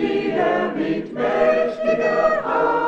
wieder mit mächtiger Hand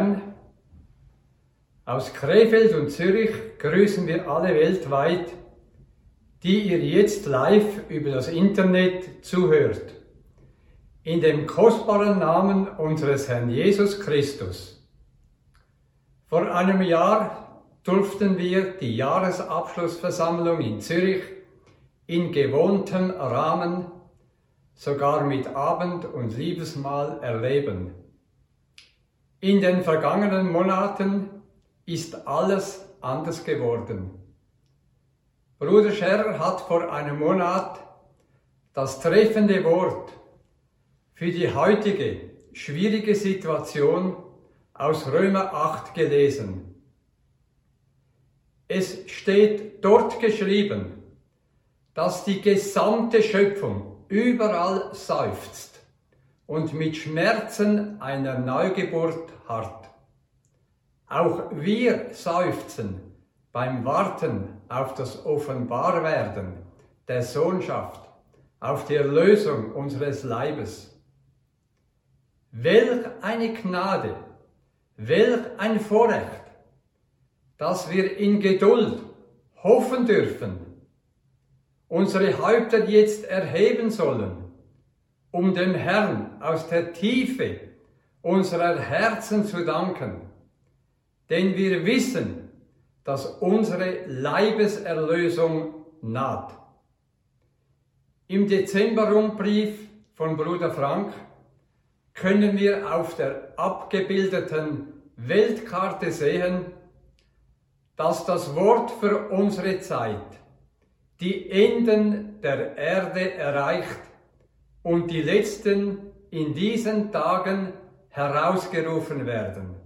Herrn, aus Krefeld und Zürich grüßen wir alle weltweit, die ihr jetzt live über das Internet zuhört. In dem kostbaren Namen unseres Herrn Jesus Christus. Vor einem Jahr durften wir die Jahresabschlussversammlung in Zürich in gewohntem Rahmen, sogar mit Abend- und Liebesmahl erleben. In den vergangenen Monaten ist alles anders geworden. Bruder Scherer hat vor einem Monat das treffende Wort für die heutige schwierige Situation aus Römer 8 gelesen. Es steht dort geschrieben, dass die gesamte Schöpfung überall seufzt und mit Schmerzen einer Neugeburt harrt. Auch wir seufzen beim Warten auf das Offenbarwerden der Sohnschaft, auf die Erlösung unseres Leibes. Welch eine Gnade, welch ein Vorrecht, dass wir in Geduld hoffen dürfen, unsere Häupter jetzt erheben sollen, um dem Herrn aus der Tiefe unserer Herzen zu danken. Denn wir wissen, dass unsere Leibeserlösung naht. Im Dezemberrundbrief von Bruder Frank können wir auf der abgebildeten Weltkarte sehen, dass das Wort für unsere Zeit die Enden der Erde erreicht und die letzten in diesen Tagen herausgerufen werden.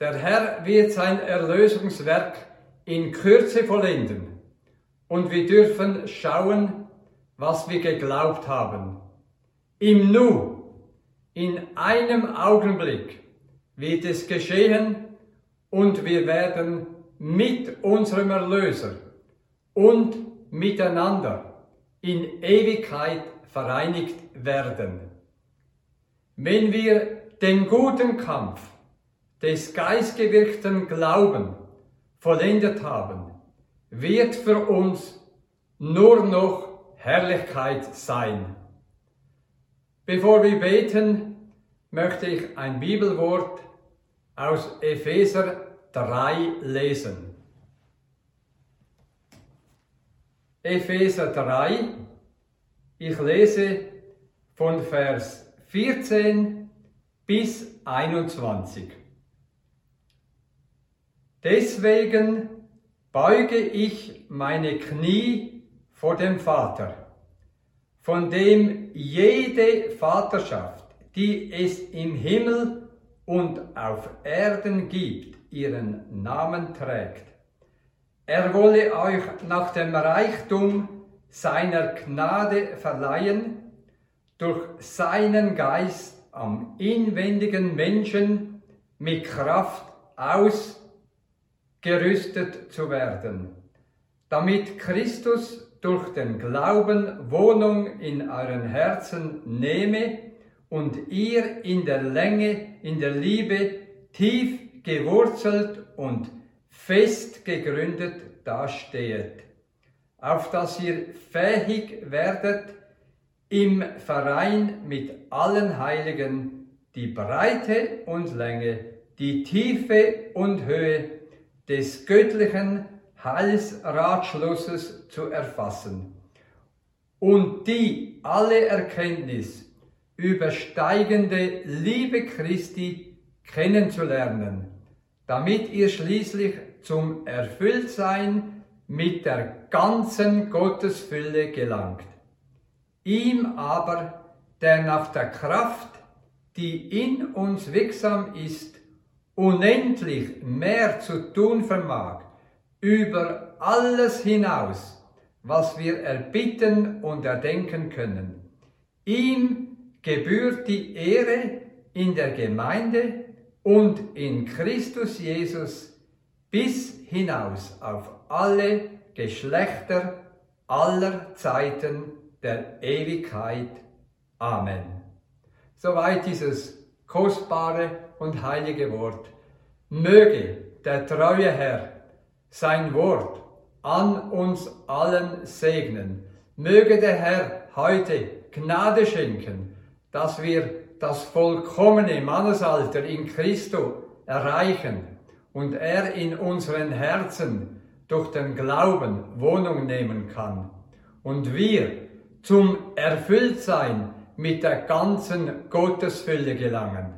Der Herr wird sein Erlösungswerk in Kürze vollenden und wir dürfen schauen, was wir geglaubt haben. Im Nu, in einem Augenblick wird es geschehen und wir werden mit unserem Erlöser und miteinander in Ewigkeit vereinigt werden. Wenn wir den guten Kampf des geistgewirkten Glauben vollendet haben, wird für uns nur noch Herrlichkeit sein. Bevor wir beten, möchte ich ein Bibelwort aus Epheser 3 lesen. Epheser 3, ich lese von Vers 14 bis 21. Deswegen beuge ich meine Knie vor dem Vater, von dem jede Vaterschaft die es im Himmel und auf Erden gibt, ihren Namen trägt. Er wolle euch nach dem Reichtum seiner Gnade verleihen, durch seinen Geist am inwendigen Menschen mit Kraft ausgerüstet zu werden, damit Christus durch den Glauben Wohnung in euren Herzen nehme und ihr in der Länge, in der Liebe tief gewurzelt und fest gegründet dastehet, auf dass ihr fähig werdet, im Verein mit allen Heiligen die Breite und Länge, die Tiefe und Höhe des göttlichen Heilsratschlusses zu erfassen. Und die alle Erkenntnis übersteigende Liebe Christi kennenzulernen, damit ihr schließlich zum Erfülltsein mit der ganzen Gottesfülle gelangt. Ihm aber, der nach der Kraft, die in uns wirksam ist, unendlich mehr zu tun vermag, über alles hinaus, was wir erbitten und erdenken können. Ihm gebührt die Ehre in der Gemeinde und in Christus Jesus bis hinaus auf alle Geschlechter aller Zeiten der Ewigkeit. Amen. Soweit dieses kostbare und heilige Wort. Möge der treue Herr sein Wort an uns allen segnen. Möge der Herr heute Gnade schenken, dass wir das vollkommene Mannesalter in Christo erreichen und er in unseren Herzen durch den Glauben Wohnung nehmen kann und wir zum Erfülltsein mit der ganzen Gottesfülle gelangen.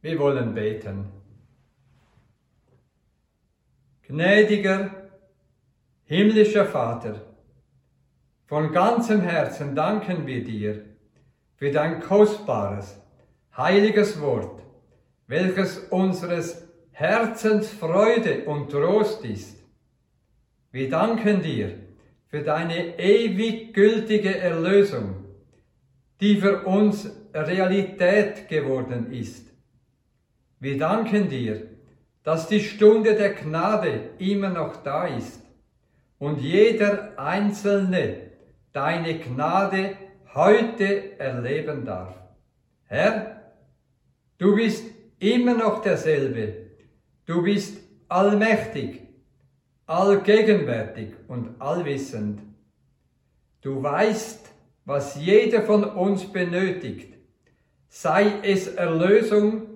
Wir wollen beten. Gnädiger, himmlischer Vater, von ganzem Herzen danken wir dir für dein kostbares, heiliges Wort, welches unseres Herzens Freude und Trost ist. Wir danken dir für deine ewig gültige Erlösung, die für uns Realität geworden ist. Wir danken dir, dass die Stunde der Gnade immer noch da ist und jeder Einzelne deine Gnade heute erleben darf. Herr, du bist immer noch derselbe. Du bist allmächtig allgegenwärtig und allwissend. Du weißt, was jeder von uns benötigt, sei es Erlösung,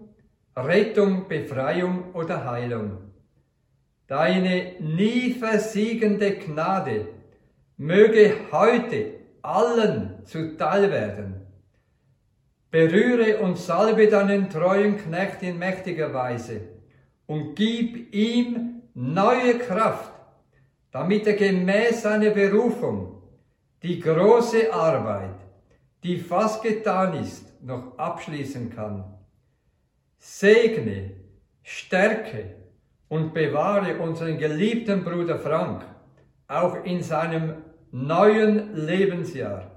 Rettung, Befreiung oder Heilung. Deine nie versiegende Gnade möge heute allen zuteil werden. Berühre und salbe deinen treuen Knecht in mächtiger Weise und gib ihm neue Kraft, damit er gemäß seiner Berufung die große Arbeit, die fast getan ist, noch abschließen kann. Segne, stärke und bewahre unseren geliebten Bruder Frank auch in seinem neuen Lebensjahr.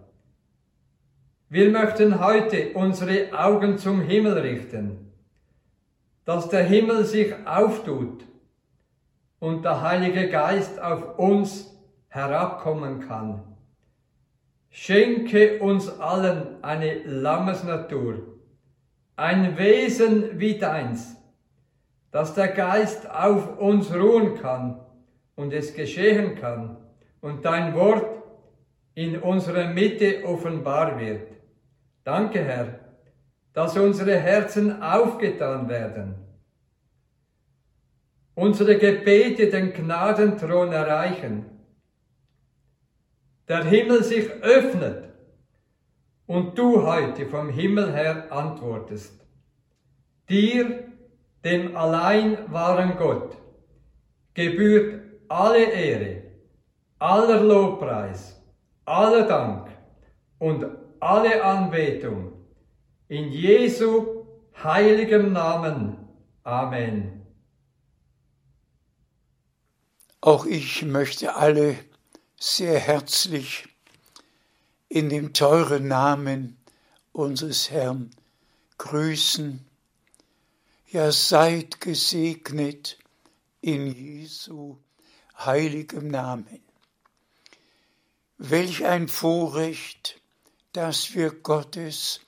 Wir möchten heute unsere Augen zum Himmel richten, dass der Himmel sich auftut und der Heilige Geist auf uns herabkommen kann. Schenke uns allen eine Lammesnatur, ein Wesen wie deins, dass der Geist auf uns ruhen kann und es geschehen kann und dein Wort in unserer Mitte offenbar wird. Danke, Herr, dass unsere Herzen aufgetan werden unsere Gebete den Gnadenthron erreichen, der Himmel sich öffnet und du heute vom Himmel her antwortest. Dir, dem allein wahren Gott, gebührt alle Ehre, aller Lobpreis, aller Dank und alle Anbetung, In Jesu heiligem Namen. Amen. Auch ich möchte alle sehr herzlich in dem teuren Namen unseres Herrn grüßen. Ja, seid gesegnet in Jesu heiligem Namen. Welch ein Vorrecht, dass wir Gottes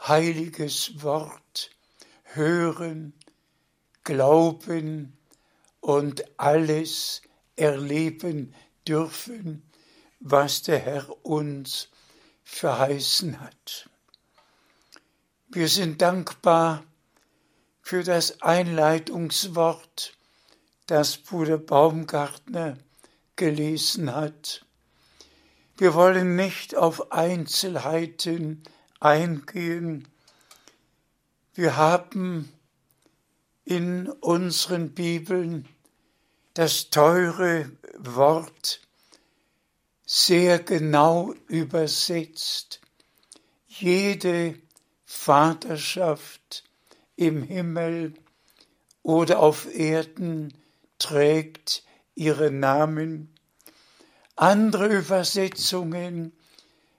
heiliges Wort hören, glauben und alles erleben dürfen, was der Herr uns verheißen hat. Wir sind dankbar für das Einleitungswort, das Bruder Baumgartner gelesen hat. Wir wollen nicht auf Einzelheiten eingehen. Wir haben in unseren Bibeln das teure Wort sehr genau übersetzt. Jede Vaterschaft im Himmel oder auf Erden trägt ihren Namen. Andere Übersetzungen,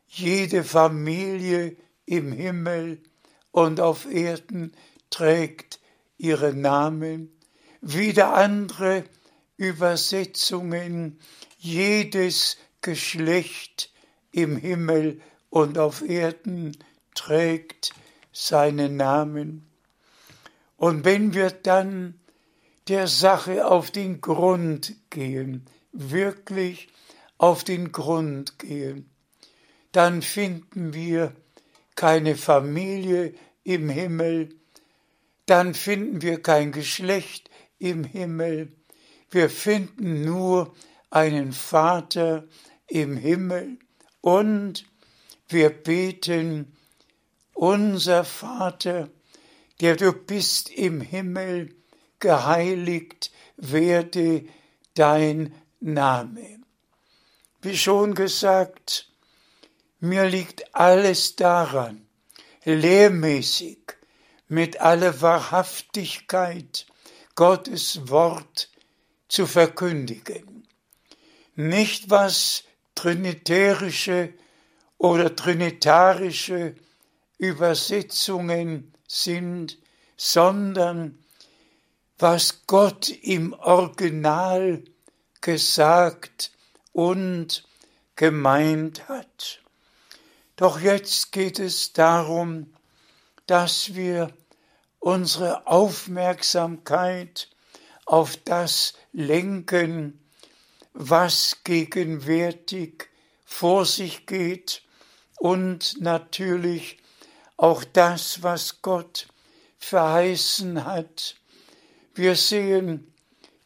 jede Familie im Himmel und auf Erden trägt ihren Namen. Wieder andere Übersetzungen, jedes Geschlecht im Himmel und auf Erden trägt seinen Namen. Und wenn wir dann der Sache auf den Grund gehen, wirklich auf den Grund gehen, dann finden wir keine Familie im Himmel, dann finden wir kein Geschlecht im Himmel, wir finden nur einen Vater im Himmel und wir beten, unser Vater, der du bist im Himmel, geheiligt werde dein Name. Wie schon gesagt, mir liegt alles daran, lehrmäßig, mit aller Wahrhaftigkeit Gottes Wort zu verkündigen. Nicht was trinitärische oder trinitarische Übersetzungen sind, sondern was Gott im Original gesagt und gemeint hat. Doch jetzt geht es darum, dass wir unsere Aufmerksamkeit auf das lenken, was gegenwärtig vor sich geht und natürlich auch das, was Gott verheißen hat. Wir sehen,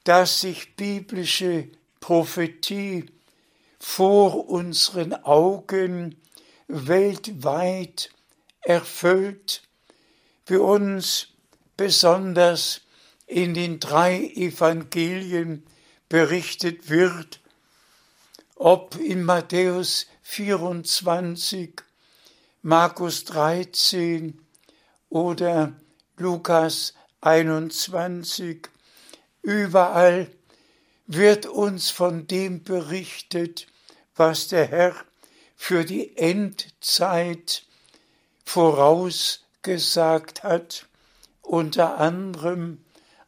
dass sich biblische Prophetie vor unseren Augen weltweit erfüllt, für uns besonders in den drei Evangelien berichtet wird, ob in Matthäus 24, Markus 13 oder Lukas 21, überall wird uns von dem berichtet, was der Herr für die Endzeit vorausgesagt hat, unter anderem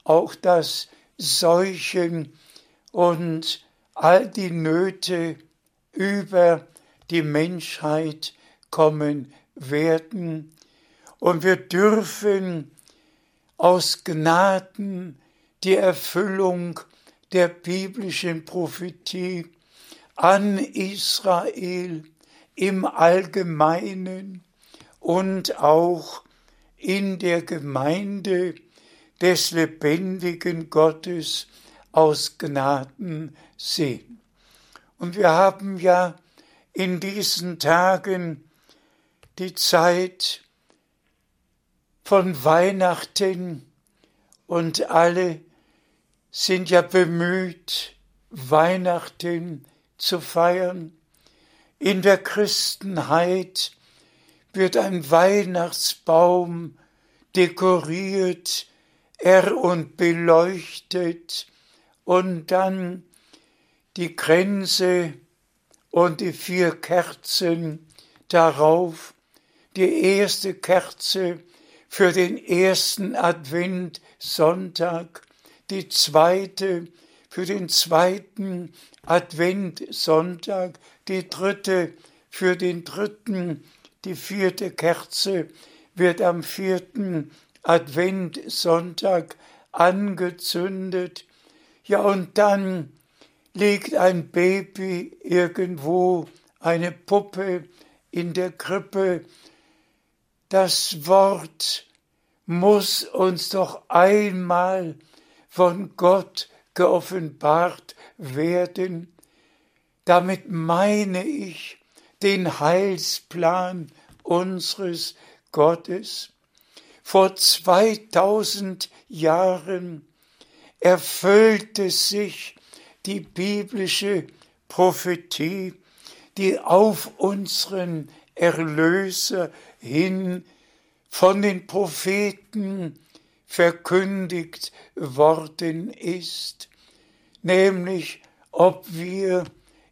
auch das Seuchen und all die Nöte über die Menschheit kommen werden. Und wir dürfen aus Gnaden die Erfüllung der biblischen Prophetie an Israel im Allgemeinen und auch in der Gemeinde des lebendigen Gottes aus Gnaden sehen. Und wir haben ja in diesen Tagen die Zeit von Weihnachten und alle sind ja bemüht, Weihnachten zu feiern. In der Christenheit wird ein Weihnachtsbaum dekoriert, er und beleuchtet und dann die Kränze und die vier Kerzen darauf, die erste Kerze für den ersten Adventsonntag, die zweite für den zweiten Adventsonntag, die dritte für den dritten, die vierte Kerze wird am vierten Adventsonntag angezündet. Ja, und dann liegt ein Baby irgendwo, eine Puppe in der Krippe. Das Wort muss uns doch einmal von Gott geoffenbart werden. Damit meine ich den Heilsplan unseres Gottes. Vor 2000 Jahren erfüllte sich die biblische Prophetie, die auf unseren Erlöser hin von den Propheten verkündigt worden ist, nämlich ob wir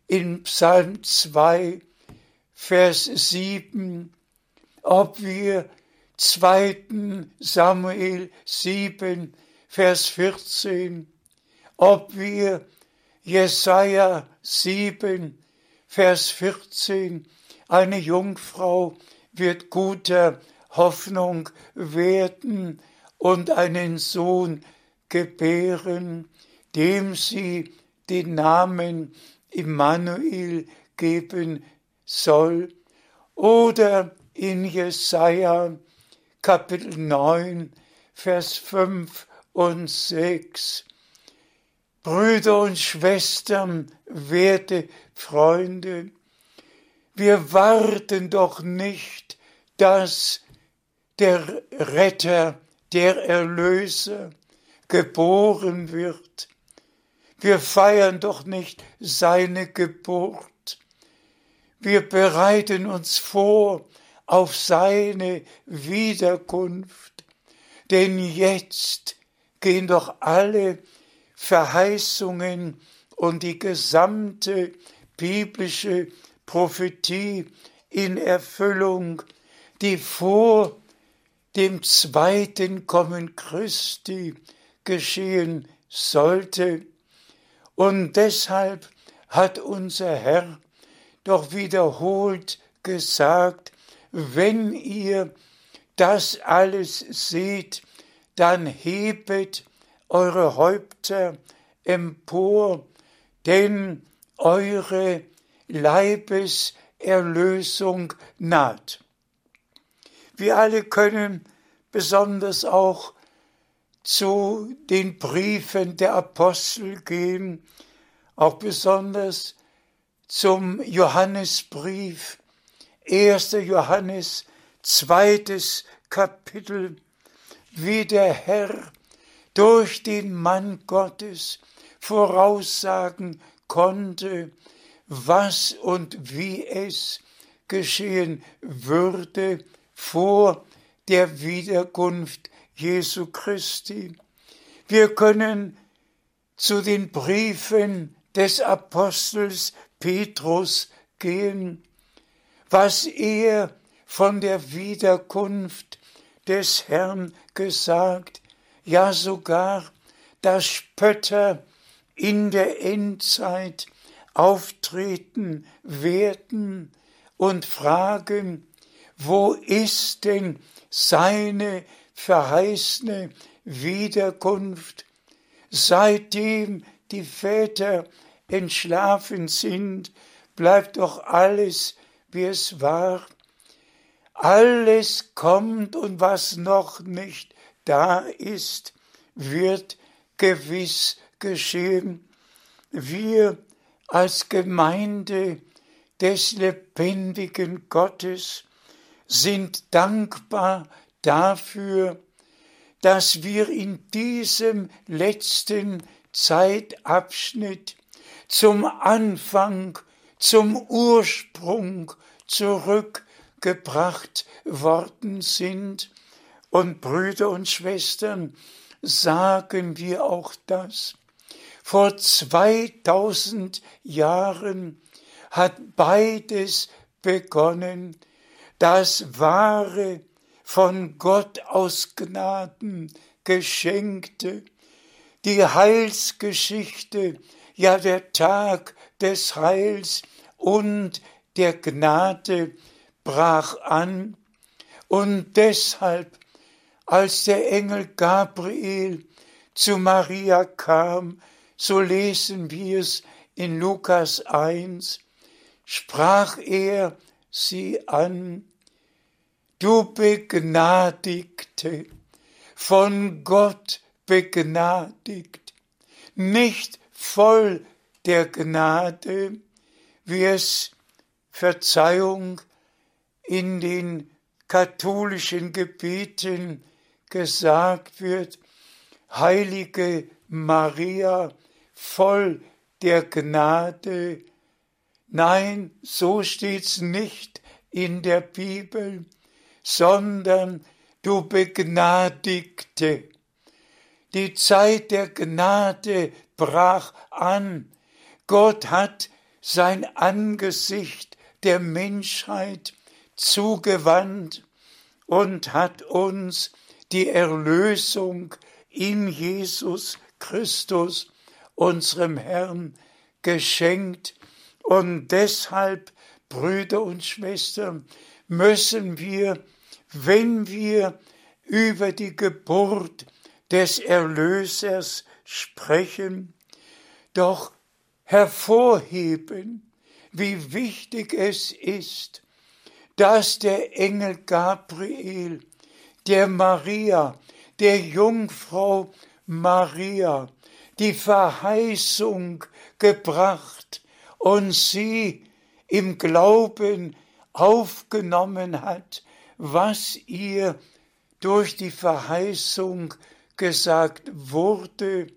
in Psalm 2, Vers 7, ob wir 2. Samuel 7, Vers 14, ob wir Jesaja 7, Vers 14, eine Jungfrau wird guter Hoffnung werden und einen Sohn gebären, dem sie den Namen Immanuel geben soll. Oder in Jesaja Kapitel 9, Vers 5 und 6. Brüder und Schwestern, werte Freunde, wir warten doch nicht, dass der Retter, der Erlöser geboren wird. Wir feiern doch nicht seine Geburt. Wir bereiten uns vor auf seine Wiederkunft. Denn jetzt gehen doch alle Verheißungen und die gesamte biblische Prophetie in Erfüllung, die vor dem zweiten Kommen Christi geschehen sollte. Und deshalb hat unser Herr doch wiederholt gesagt, wenn ihr das alles seht, dann hebet eure Häupter empor, denn eure Leibeserlösung naht. Wir alle können besonders auch zu den Briefen der Apostel gehen, auch besonders zum Johannesbrief, 1. Johannes, zweites Kapitel, wie der Herr durch den Mann Gottes voraussagen konnte, was und wie es geschehen würde vor der Wiederkunft Jesu Christi. Wir können zu den Briefen des Apostels Petrus gehen, was er von der Wiederkunft des Herrn gesagt, ja sogar, dass Spötter in der Endzeit auftreten werden und fragen, wo ist denn seine verheißene Wiederkunft, seitdem die Väter entschlafen sind, bleibt doch alles, wie es war. Alles kommt und was noch nicht da ist, wird gewiss geschehen. Wir als Gemeinde des lebendigen Gottes sind dankbar dafür, dass wir in diesem letzten Zeitabschnitt zum Anfang, zum Ursprung zurückgeführt gebracht worden sind. Und Brüder und Schwestern, sagen wir auch das. Vor 2000 Jahren hat beides begonnen, das wahre, von Gott aus Gnaden geschenkte, die Heilsgeschichte, ja der Tag des Heils und der Gnade brach an, und deshalb, als der Engel Gabriel zu Maria kam, so lesen wir es in Lukas 1, sprach er sie an, du Begnadigte, von Gott begnadigt, nicht voll der Gnade, wie es Verzeihung in den katholischen Gebeten gesagt wird, heilige Maria, voll der Gnade. Nein, so steht's nicht in der Bibel, sondern du Begnadigte. Die Zeit der Gnade brach an. Gott hat sein Angesicht der Menschheit zugewandt und hat uns die Erlösung in Jesus Christus, unserem Herrn, geschenkt. Und deshalb, Brüder und Schwestern, müssen wir, wenn wir über die Geburt des Erlösers sprechen, doch hervorheben, wie wichtig es ist, dass der Engel Gabriel, der Maria, der Jungfrau Maria, die Verheißung gebracht und sie im Glauben aufgenommen hat, was ihr durch die Verheißung gesagt wurde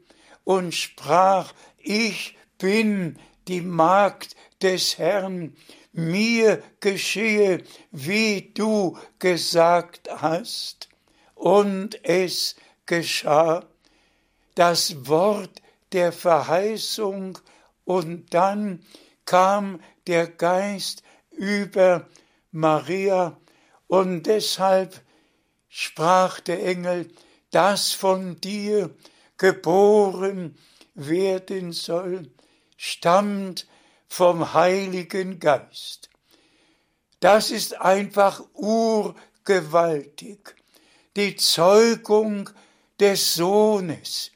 und sprach, ich bin die Magd des Herrn, mir geschehe, wie du gesagt hast. Und es geschah das Wort der Verheißung und dann kam der Geist über Maria und deshalb sprach der Engel, das von dir geboren werden soll, stammt vom Heiligen Geist. Das ist einfach urgewaltig. Die Zeugung des Sohnes,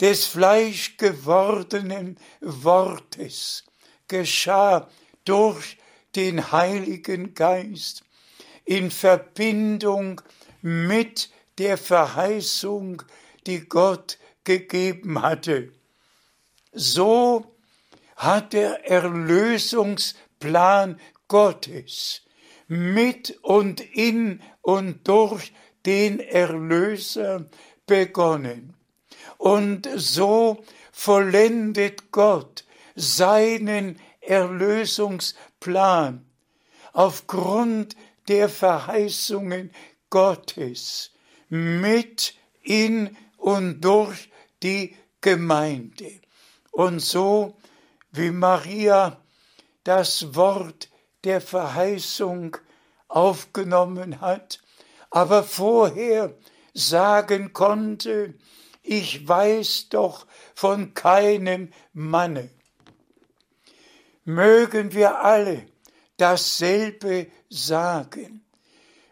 des fleischgewordenen Wortes geschah durch den Heiligen Geist in Verbindung mit der Verheißung, die Gott gegeben hatte. So hat der Erlösungsplan Gottes mit und in und durch den Erlöser begonnen. Und so vollendet Gott seinen Erlösungsplan aufgrund der Verheißungen Gottes mit in und durch die Gemeinde. Und so wie Maria das Wort der Verheißung aufgenommen hat, aber vorher sagen konnte, ich weiß doch von keinem Manne. Mögen wir alle dasselbe sagen.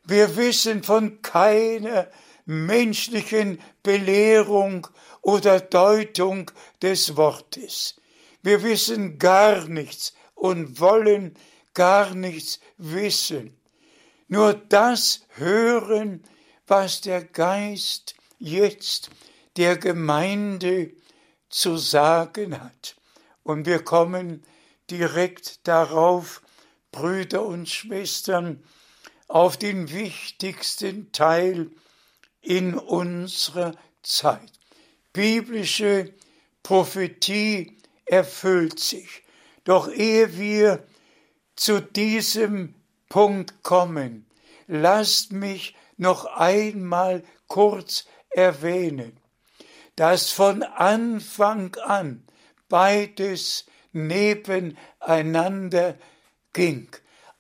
Wir wissen von keiner menschlichen Belehrung oder Deutung des Wortes. Wir wissen gar nichts und wollen gar nichts wissen. Nur das hören, was der Geist jetzt der Gemeinde zu sagen hat. Und wir kommen direkt darauf, Brüder und Schwestern, auf den wichtigsten Teil in unserer Zeit. Biblische Prophetie erfüllt sich. Doch ehe wir zu diesem Punkt kommen, lasst mich noch einmal kurz erwähnen, dass von Anfang an beides nebeneinander ging.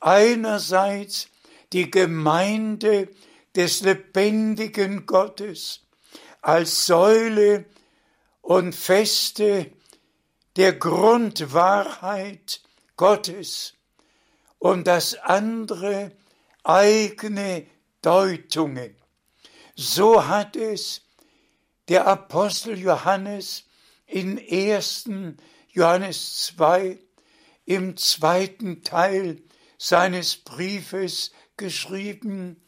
Einerseits die Gemeinde des lebendigen Gottes als Säule und Feste der Grundwahrheit Gottes und das andere eigene Deutungen. So hat es der Apostel Johannes in 1. Johannes 2 im zweiten Teil seines Briefes geschrieben,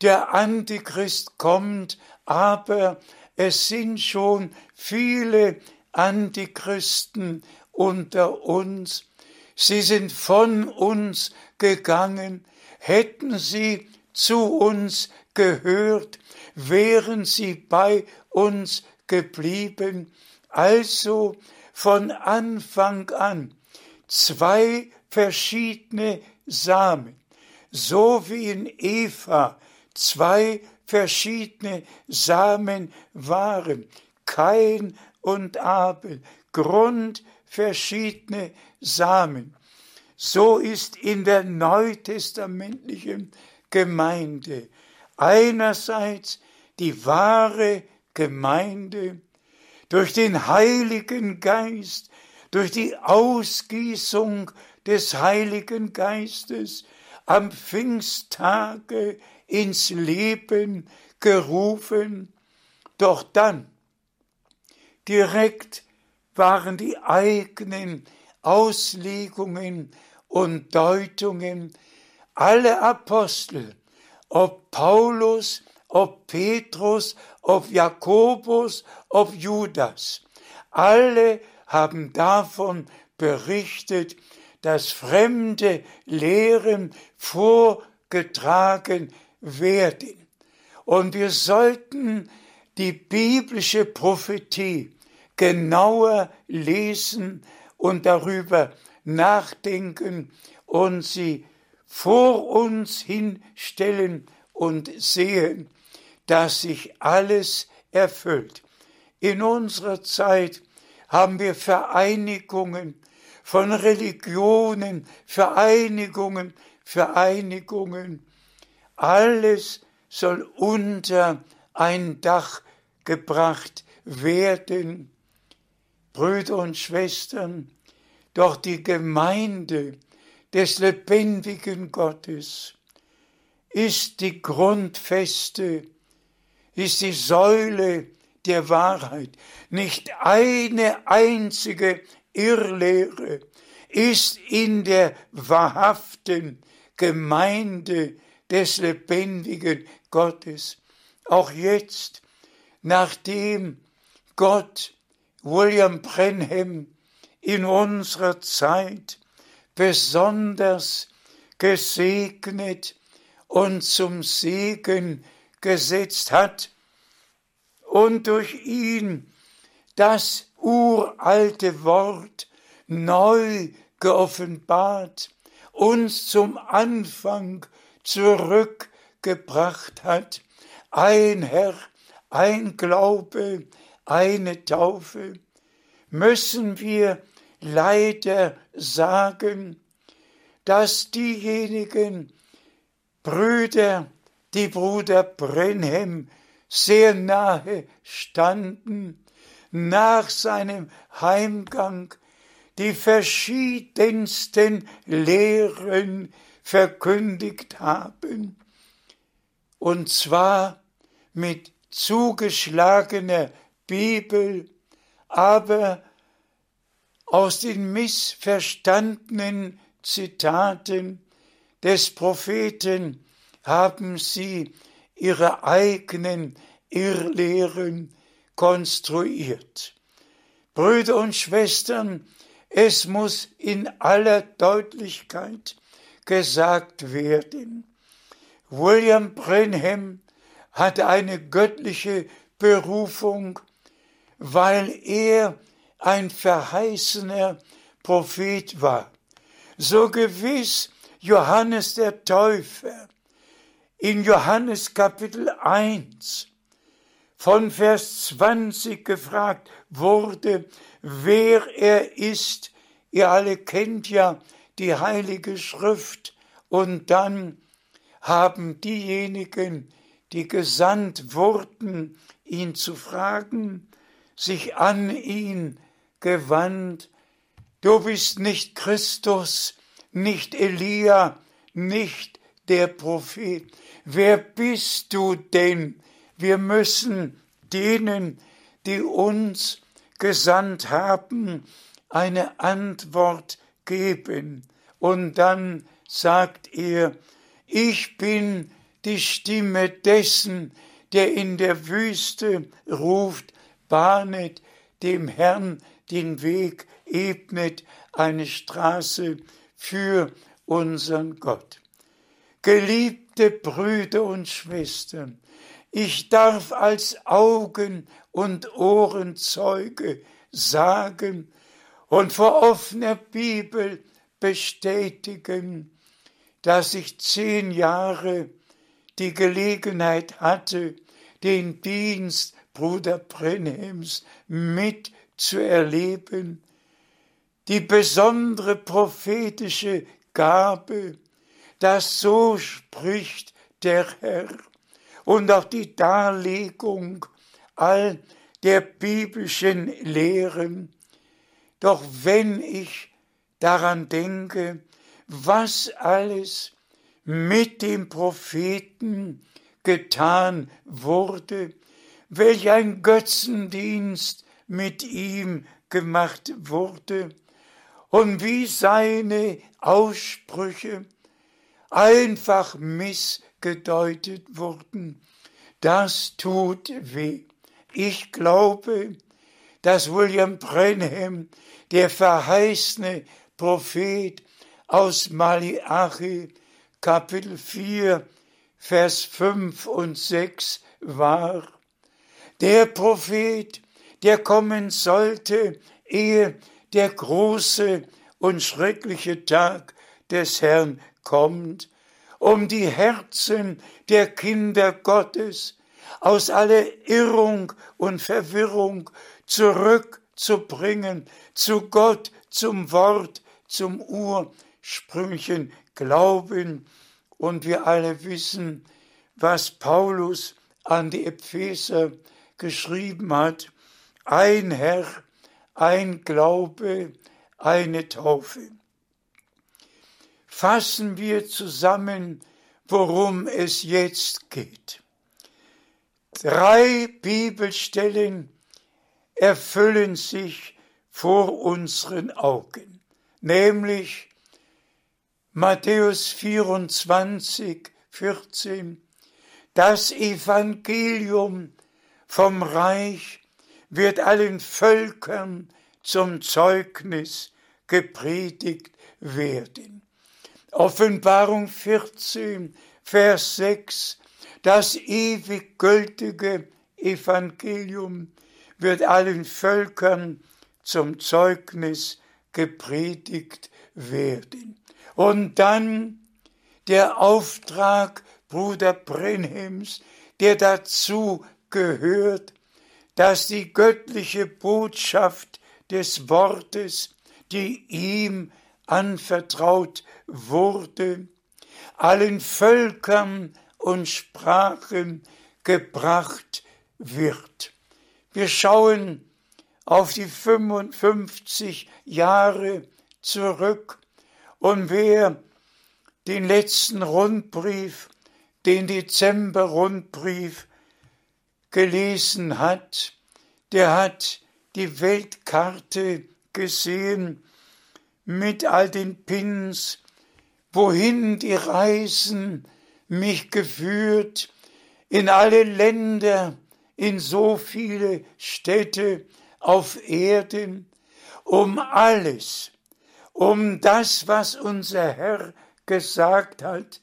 der Antichrist kommt, aber es sind schon viele Antichristen unter uns. Sie sind von uns gegangen. Hätten sie zu uns gehört, wären sie bei uns geblieben. Also von Anfang an zwei verschiedene Samen, so wie in Eva zwei verschiedene Samen waren, Kain und Abel, grundverschiedene Samen. So ist in der neutestamentlichen Gemeinde einerseits die wahre Gemeinde durch den Heiligen Geist, durch die Ausgießung des Heiligen Geistes am Pfingsttage ins Leben gerufen, doch dann direkt waren die eigenen Auslegungen und Deutungen alle Apostel, ob Paulus, ob Petrus, ob Jakobus, ob Judas, alle haben davon berichtet, dass fremde Lehren vorgetragen werden. Und wir sollten die biblische Prophetie genauer lesen und darüber nachdenken und sie vor uns hinstellen und sehen, dass sich alles erfüllt. In unserer Zeit haben wir Vereinigungen von Religionen, Vereinigungen, Vereinigungen. Alles soll unter ein Dach gebracht werden. Brüder und Schwestern, doch die Gemeinde des lebendigen Gottes ist die Grundfeste, ist die Säule der Wahrheit. Nicht eine einzige Irrlehre ist in der wahrhaften Gemeinde des lebendigen Gottes. Auch jetzt, nachdem Gott William Brenham in unserer Zeit besonders gesegnet und zum Segen gesetzt hat und durch ihn das uralte Wort neu geoffenbart, uns zum Anfang zurückgebracht hat. Ein Herr, ein Glaube, eine Taufe, müssen wir leider sagen, dass diejenigen Brüder, die Bruder Brenhem sehr nahe standen, nach seinem Heimgang die verschiedensten Lehren verkündigt haben, und zwar mit zugeschlagener Bibel, aber aus den missverstandenen Zitaten des Propheten haben sie ihre eigenen Irrlehren konstruiert. Brüder und Schwestern, es muss in aller Deutlichkeit gesagt werden. William Brenham hatte eine göttliche Berufung, weil er ein verheißener Prophet war. So gewiss Johannes der Täufer in Johannes Kapitel 1 von Vers 20 gefragt wurde, wer er ist. Ihr alle kennt ja die Heilige Schrift. Und dann haben diejenigen, die gesandt wurden, ihn zu fragen, sich an ihn gewandt. Du bist nicht Christus, nicht Elia, nicht der Prophet. Wer bist du denn? Wir müssen denen, die uns gesandt haben, eine Antwort geben. Und dann sagt er, ich bin die Stimme dessen, der in der Wüste ruft, bahnet dem Herrn den Weg, ebnet eine Straße für unseren Gott. Geliebte Brüder und Schwestern, ich darf als Augen- und Ohrenzeuge sagen und vor offener Bibel bestätigen, dass ich zehn Jahre die Gelegenheit hatte, den Dienst Bruder Brenhems mitzuerleben, die besondere prophetische Gabe, dass so spricht der Herr und auch die Darlegung all der biblischen Lehren. Doch wenn ich daran denke, was alles mit dem Propheten getan wurde, welch ein Götzendienst mit ihm gemacht wurde und wie seine Aussprüche einfach missgedeutet wurden. Das tut weh. Ich glaube, dass William Brenham, der verheißene Prophet aus Malachi, Kapitel 4, Vers 5 und 6 war. Der Prophet, der kommen sollte, ehe der große und schreckliche Tag des Herrn kommt, um die Herzen der Kinder Gottes aus aller Irrung und Verwirrung zurückzubringen zu Gott, zum Wort, zum ursprünglichen Glauben. Und wir alle wissen, was Paulus an die Epheser geschrieben hat. Ein Herr, ein Glaube, eine Taufe fassen wir zusammen, worum es jetzt geht. Drei Bibelstellen erfüllen sich vor unseren Augen, nämlich Matthäus 24, 14, das Evangelium vom Reich wird allen Völkern zum Zeugnis gepredigt werden. Offenbarung 14, Vers 6, das ewig gültige Evangelium wird allen Völkern zum Zeugnis gepredigt werden. Und dann der Auftrag Bruder Brenhems, der dazu gehört, dass die göttliche Botschaft des Wortes, die ihm anvertraut wurde, allen Völkern und Sprachen gebracht wird. Wir schauen auf die 55 Jahre zurück und wer den letzten Rundbrief, den Dezember-Rundbrief gelesen hat, der hat die Weltkarte gesehen mit all den Pins, wohin die Reisen mich geführt, in alle Länder, in so viele Städte auf Erden, um alles, um das, was unser Herr gesagt hat,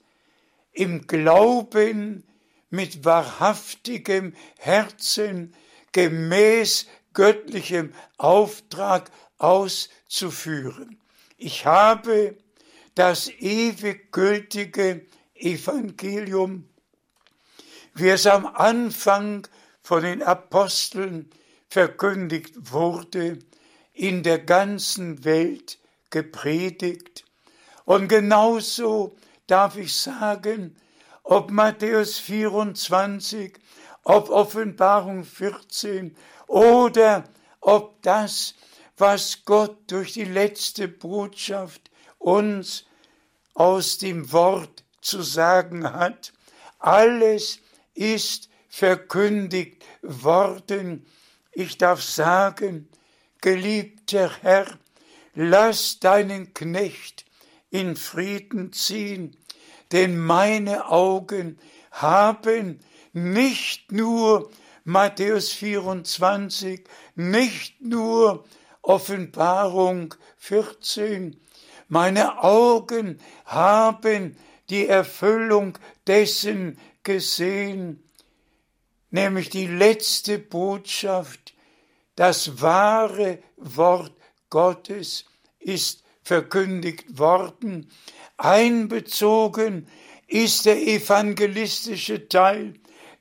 im Glauben mit wahrhaftigem Herzen gemäß göttlichem Auftrag auszuführen. Ich habe das ewig gültige Evangelium, wie es am Anfang von den Aposteln verkündigt wurde, in der ganzen Welt gepredigt. Und genauso darf ich sagen, ob Matthäus 24, ob Offenbarung 14 oder ob das, was Gott durch die letzte Botschaft uns aus dem Wort zu sagen hat, alles ist verkündigt worden. Ich darf sagen, geliebter Herr, lass deinen Knecht in Frieden ziehen, denn meine Augen haben nicht nur Matthäus 24, nicht nur Offenbarung 14, meine Augen haben die Erfüllung dessen gesehen, nämlich die letzte Botschaft, das wahre Wort Gottes ist verkündigt worden. Einbezogen ist der evangelistische Teil,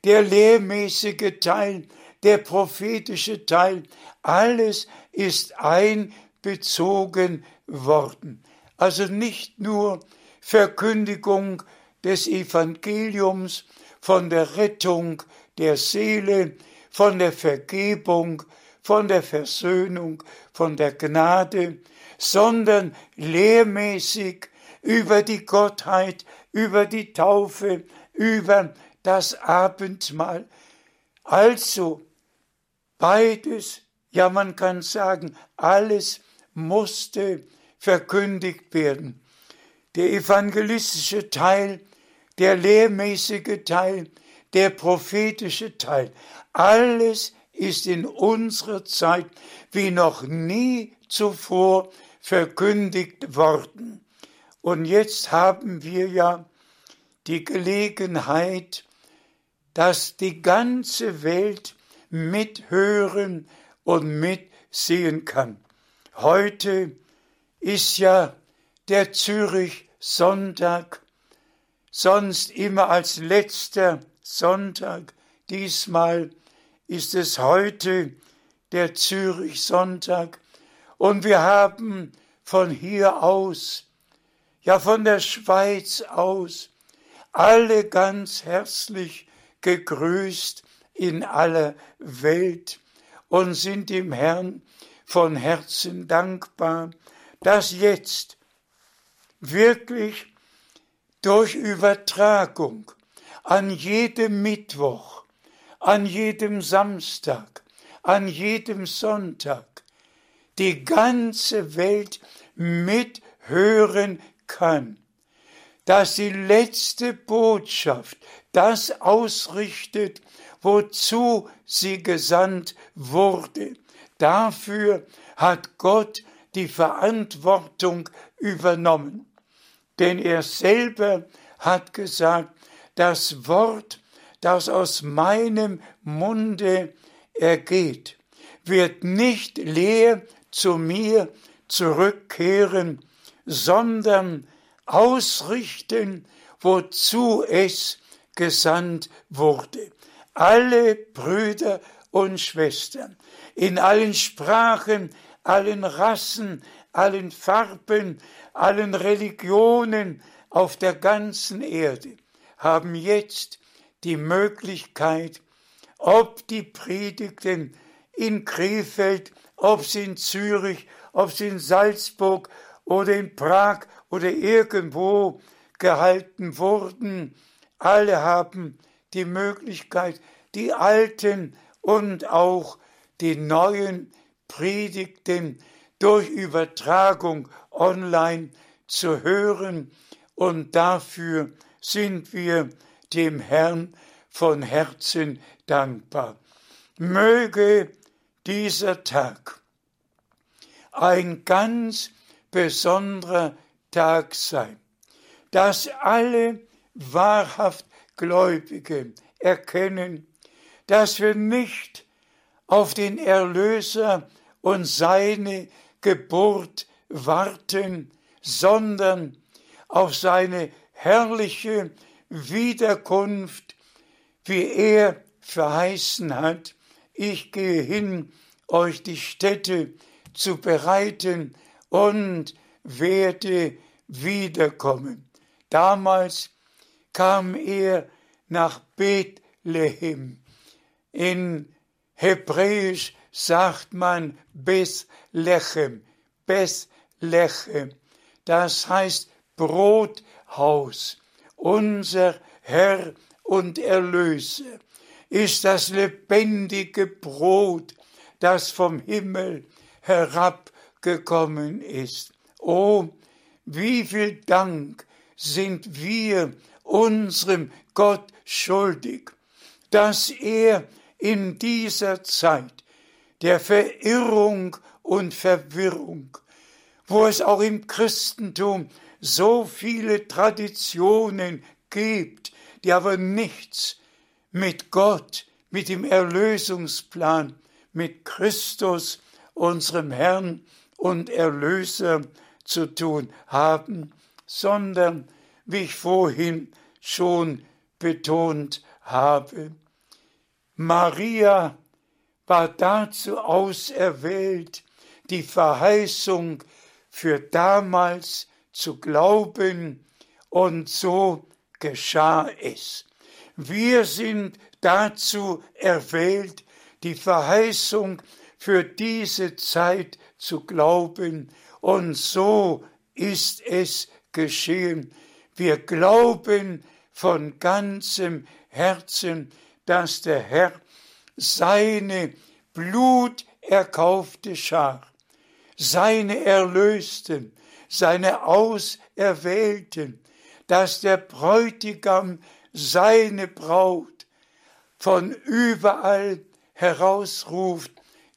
der lehrmäßige Teil, der prophetische Teil. Alles ist einbezogen worden. Also nicht nur Verkündigung des Evangeliums von der Rettung der Seele, von der Vergebung, von der Versöhnung, von der Gnade, sondern lehrmäßig über die Gottheit, über die Taufe, über das Abendmahl. Also beides, ja man kann sagen, alles musste verkündigt werden. Der evangelistische Teil, der lehrmäßige Teil, der prophetische Teil, alles ist in unserer Zeit wie noch nie zuvor verkündigt worden. Und jetzt haben wir ja die Gelegenheit, dass die ganze Welt mithören und mitsehen kann. Heute ist ja der Zürich Sonntag, sonst immer als letzter Sonntag. Diesmal ist es heute der Zürich Sonntag und wir haben von hier aus, ja von der Schweiz aus, alle ganz herzlich gegrüßt in aller Welt und sind dem Herrn von Herzen dankbar, dass jetzt wirklich durch Übertragung an jedem Mittwoch, an jedem Samstag, an jedem Sonntag die ganze Welt mithören kann, dass die letzte Botschaft das ausrichtet, wozu sie gesandt wurde. Dafür hat Gott die Verantwortung übernommen. Denn er selber hat gesagt, das Wort, das aus meinem Munde ergeht, wird nicht leer zu mir zurückkehren, sondern ausrichten, wozu es gesandt wurde. Alle Brüder und Schwestern in allen Sprachen, allen Rassen, allen Farben, allen Religionen auf der ganzen Erde haben jetzt die Möglichkeit, ob die Predigten in Krefeld, ob sie in Zürich, ob sie in Salzburg oder in Prag oder irgendwo gehalten wurden, alle haben die Möglichkeit, die alten und auch die neuen Predigten durch Übertragung online zu hören und dafür sind wir dem Herrn von Herzen dankbar. Möge dieser Tag ein ganz besonderer Tag sein, dass alle wahrhaft Gläubige erkennen, dass wir nicht auf den Erlöser und seine Geburt warten, sondern auf seine herrliche Wiederkunft, wie er verheißen hat, ich gehe hin, euch die Städte zu bereiten und werde wiederkommen. Damals kam er nach Bethlehem. In Hebräisch sagt man Bethlehem, Bethlehem. Das heißt Brothaus. Unser Herr und Erlöser ist das lebendige Brot, das vom Himmel herabgekommen ist. Oh, wie viel Dank sind wir unserem Gott schuldig, dass er in dieser Zeit der Verirrung und Verwirrung, wo es auch im Christentum so viele Traditionen gibt, die aber nichts mit Gott, mit dem Erlösungsplan, mit Christus, unserem Herrn und Erlöser zu tun haben, sondern, wie ich vorhin schon betont habe, Maria war dazu auserwählt, die Verheißung für damals zu glauben, und so geschah es. Wir sind dazu erwählt, die Verheißung für diese Zeit zu glauben, und so ist es geschehen. Wir glauben von ganzem Herzen, dass der Herr seine bluterkaufte Schar, seine Erlösten, seine Auserwählten, dass der Bräutigam seine Braut von überall herausruft,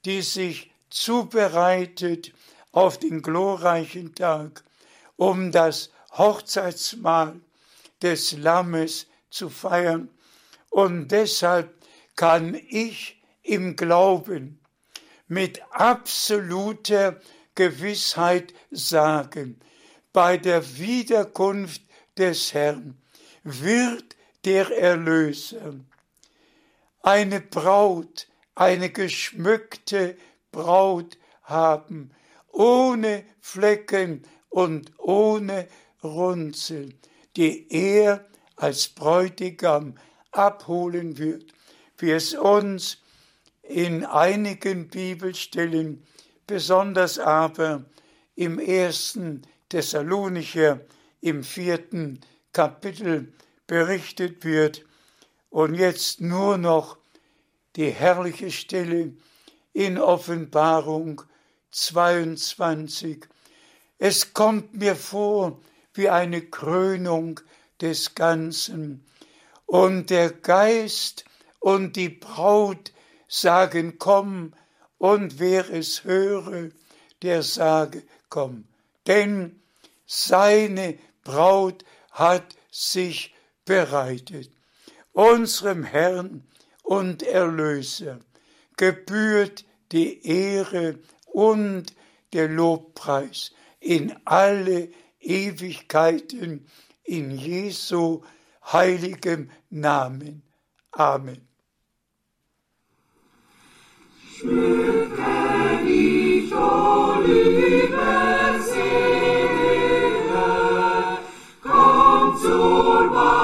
die sich zubereitet auf den glorreichen Tag, um das Hochzeitsmahl des Lammes zu feiern. Und deshalb kann ich im Glauben mit absoluter Gewissheit sagen, bei der Wiederkunft des Herrn wird der Erlöser eine Braut, eine geschmückte Braut haben, ohne Flecken und ohne Runzeln, die er als Bräutigam abholen wird, wie es uns in einigen Bibelstellen, besonders aber im ersten Thessalonicher, im vierten Kapitel berichtet wird. Und jetzt nur noch die herrliche Stelle in Offenbarung 22. Es kommt mir vor wie eine Krönung des Ganzen. Und der Geist und die Braut sagen, komm, und wer es höre, der sage, komm. Denn seine Braut hat sich bereitet. Unserem Herrn und Erlöser gebührt die Ehre und der Lobpreis in alle Ewigkeiten in Jesu heiligem Namen. Amen. Schmücke dich, o liebe Seele, komm zur Wahrheit.